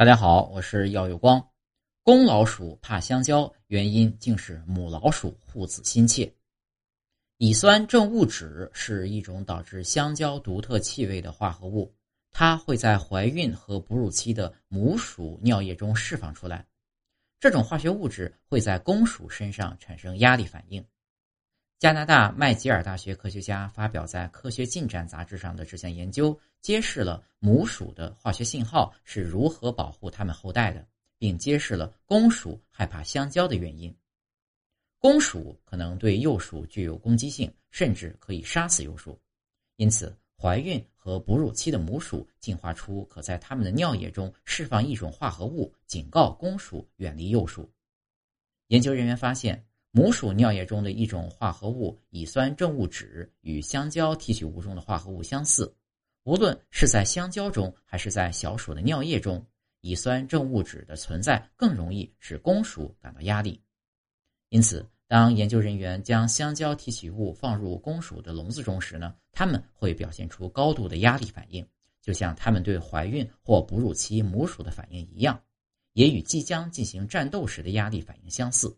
大家好，我是耀有光。公老鼠怕香蕉，原因竟是母老鼠护子心切。乙酸正物质是一种导致香蕉独特气味的化合物，它会在怀孕和哺乳期的母鼠尿液中释放出来。这种化学物质会在公鼠身上产生压力反应。加拿大麦吉尔大学科学家发表在《科学进展》杂志上的这项研究，揭示了母鼠的化学信号是如何保护它们后代的，并揭示了公鼠害怕香蕉的原因。公鼠可能对幼鼠具有攻击性，甚至可以杀死幼鼠。因此，怀孕和哺乳期的母鼠进化出可在它们的尿液中释放一种化合物，警告公鼠远离幼鼠。研究人员发现。母鼠尿液中的一种化合物乙酸正物质与香蕉提取物中的化合物相似，无论是在香蕉中还是在小鼠的尿液中，乙酸正物质的存在更容易使公鼠感到压力。因此，当研究人员将香蕉提取物放入公鼠的笼子中时呢，它们会表现出高度的压力反应，就像它们对怀孕或哺乳期母鼠的反应一样，也与即将进行战斗时的压力反应相似。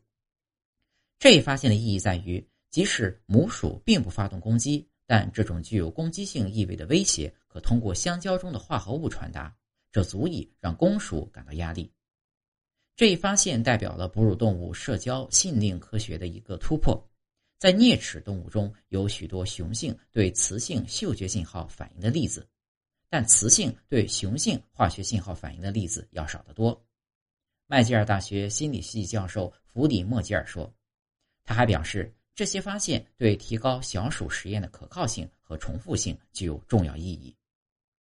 这一发现的意义在于，即使母鼠并不发动攻击，但这种具有攻击性意味的威胁可通过香蕉中的化合物传达，这足以让公鼠感到压力。这一发现代表了哺乳动物社交信令科学的一个突破。在啮齿动物中有许多雄性对雌性嗅觉信号反应的例子，但雌性对雄性化学信号反应的例子要少得多。麦吉尔大学心理系教授弗里莫吉尔说。他还表示，这些发现对提高小鼠实验的可靠性和重复性具有重要意义。